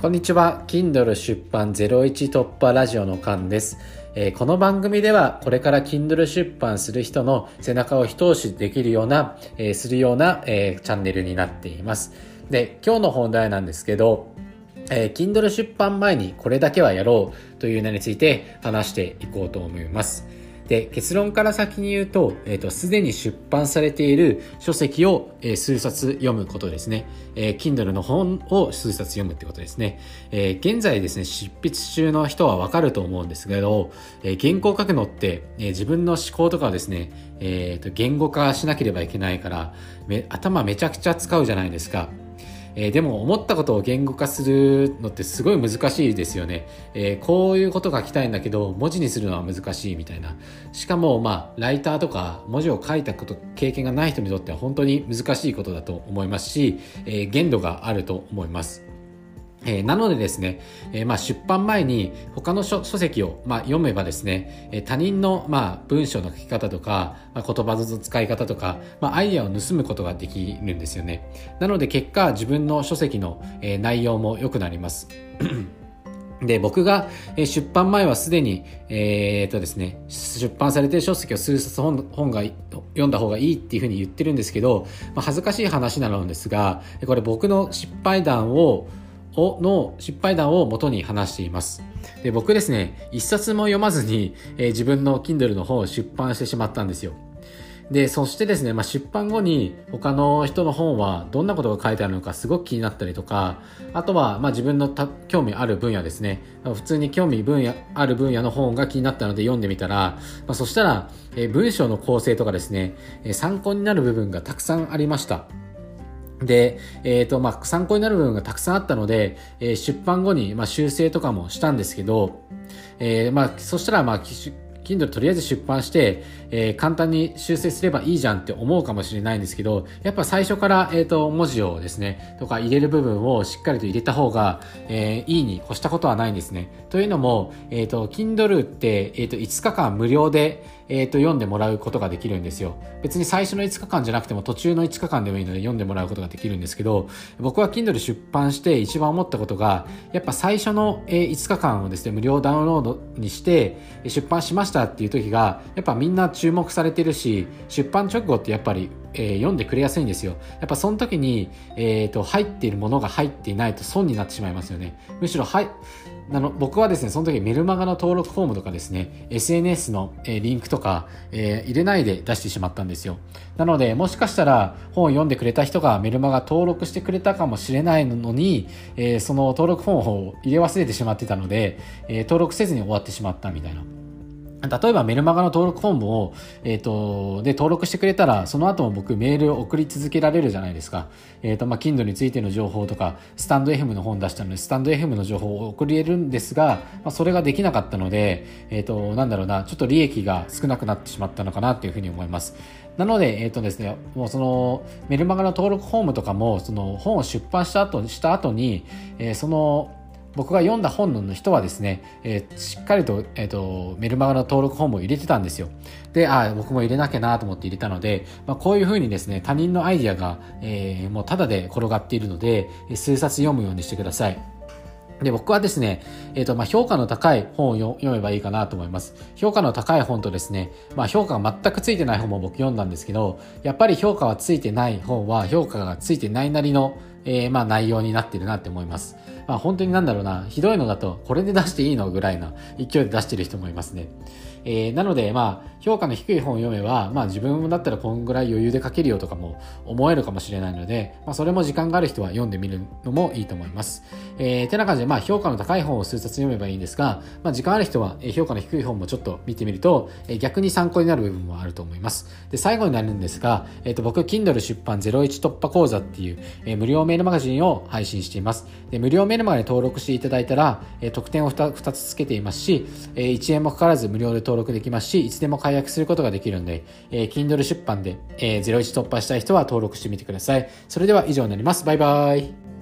こんにちは。Kindle 出版01突破ラジオのカンです。えー、この番組ではこれから Kindle 出版する人の背中を一押しできるような、えー、するような、えー、チャンネルになっています。で、今日の本題なんですけど、えー、Kindle 出版前にこれだけはやろうという名について話していこうと思います。で、結論から先に言うと、えっ、ー、と、すでに出版されている書籍を、えー、数冊読むことですね。えー、Kindle の本を数冊読むってことですね。えー、現在ですね、執筆中の人はわかると思うんですけど、えー、原稿を書くのって、えー、自分の思考とかをですね、えっ、ー、と、言語化しなければいけないから、め頭めちゃくちゃ使うじゃないですか。えー、でも思ったことを言語化するのってすごい難しいですよね。えー、こういうことが書きたいんだけど、文字にするのは難しいみたいな。しかも、まあ、ライターとか文字を書いたこと、経験がない人にとっては本当に難しいことだと思いますし、えー、限度があると思います。えー、なのでですね、えー、まあ出版前に他の書籍を、まあ、読めばですね、えー、他人の、まあ、文章の書き方とか、まあ、言葉の使い方とか、まあ、アイデアを盗むことができるんですよね。なので結果自分の書籍の、えー、内容も良くなります。で、僕が出版前はすでに、えー、っとですね、出版されてる書籍を数冊本本が読んだ方がいいっていうふうに言ってるんですけど、まあ、恥ずかしい話なのですが、これ僕の失敗談ををの失敗談を元に話しています。で僕ですね、一冊も読まずに、えー、自分の Kindle の本を出版してしまったんですよ。で、そしてですね、まあ、出版後に他の人の本はどんなことが書いてあるのかすごく気になったりとか、あとは、ま、自分の興味ある分野ですね、普通に興味分野ある分野の本が気になったので読んでみたら、まあ、そしたら、え、文章の構成とかですね、え、参考になる部分がたくさんありました。で、えっ、ー、と、まあ、参考になる部分がたくさんあったので、えー、出版後に、まあ、修正とかもしたんですけど、えー、まあ、そしたら、まあ、Kindle とりあえず出版して、えー、簡単に修正すればいいじゃんって思うかもしれないんですけど、やっぱ最初から、えっ、ー、と、文字をですね、とか入れる部分をしっかりと入れた方が、えー、いいに越したことはないんですね。というのも、えっ、と、Kindle って、えっ、と、5日間無料で、えっ、と、読んでもらうことができるんですよ。別に最初の5日間じゃなくても途中の5日間でもいいので読んでもらうことができるんですけど、僕は Kindle 出版して一番思ったことが、やっぱ最初の5日間をですね、無料ダウンロードにして出版しましたっていう時が、やっぱみんな注目されてるし、出版直後ってやっぱりえー、読んでくれやすいんですよ。やっぱその時に、えっ、ー、と、入っているものが入っていないと損になってしまいますよね。むしろ、はい、あの、僕はですね、その時メルマガの登録フォームとかですね、SNS の、えー、リンクとか、えー、入れないで出してしまったんですよ。なので、もしかしたら本を読んでくれた人がメルマガ登録してくれたかもしれないのに、えー、その登録フォームを入れ忘れてしまってたので、え登録せずに終わってしまったみたいな。例えばメルマガの登録フォームを、えっ、ー、と、で登録してくれたら、その後も僕メールを送り続けられるじゃないですか。えっ、ー、と、まあ、Kindle についての情報とか、スタンド FM の本出したので、スタンド FM の情報を送りれるんですが、まあ、それができなかったので、えっ、ー、と、なんだろうな、ちょっと利益が少なくなってしまったのかなっていうふうに思います。なので、えっ、とですね、もうその、メルマガの登録フォームとかも、その本を出版した後、した後に、えその、僕が読んだ本の人はですね、えー、しっかりと,、えーと、メルマガの登録本も入れてたんですよ。で、あ僕も入れなきゃなと思って入れたので、まあ、こういうふうにですね、他人のアイディアが、えー、もうタダで転がっているので、数冊読むようにしてください。で、僕はですね、えっ、ー、と、まあ、評価の高い本を読めばいいかなと思います。評価の高い本とですね、まあ、評価が全くついてない本も僕読んだんですけど、やっぱり評価はついてない本は評価がついてないなりの、えー、まあ、内容になってるなって思います。まあ、本当になんだろうな、ひどいのだと、これで出していいのぐらいな勢いで出してる人もいますね。えー、なので、まあ、評価の低い本を読めば、まあ、自分だったらこんぐらい余裕で書けるよとかも思えるかもしれないので、まあ、それも時間がある人は読んでみるのもいいと思います。えー、てな感じで、まあ、評価の高い本を数冊読めばいいんですが、まあ、時間ある人は、評価の低い本もちょっと見てみると、えー、逆に参考になる部分もあると思います。で、最後になるんですが、えっ、ー、と、僕、Kindle 出版01突破講座っていう、えー、無料メールマガジンを配信しています。で、無料メールマガに登録していただいたら、えー、特典を 2, 2つつけていますし、え、1円もかからず無料で登録できますし、いつでも解約することができるので、えー、Kindle 出版で、え、01突破したい人は登録してみてください。それでは以上になります。バイバイ。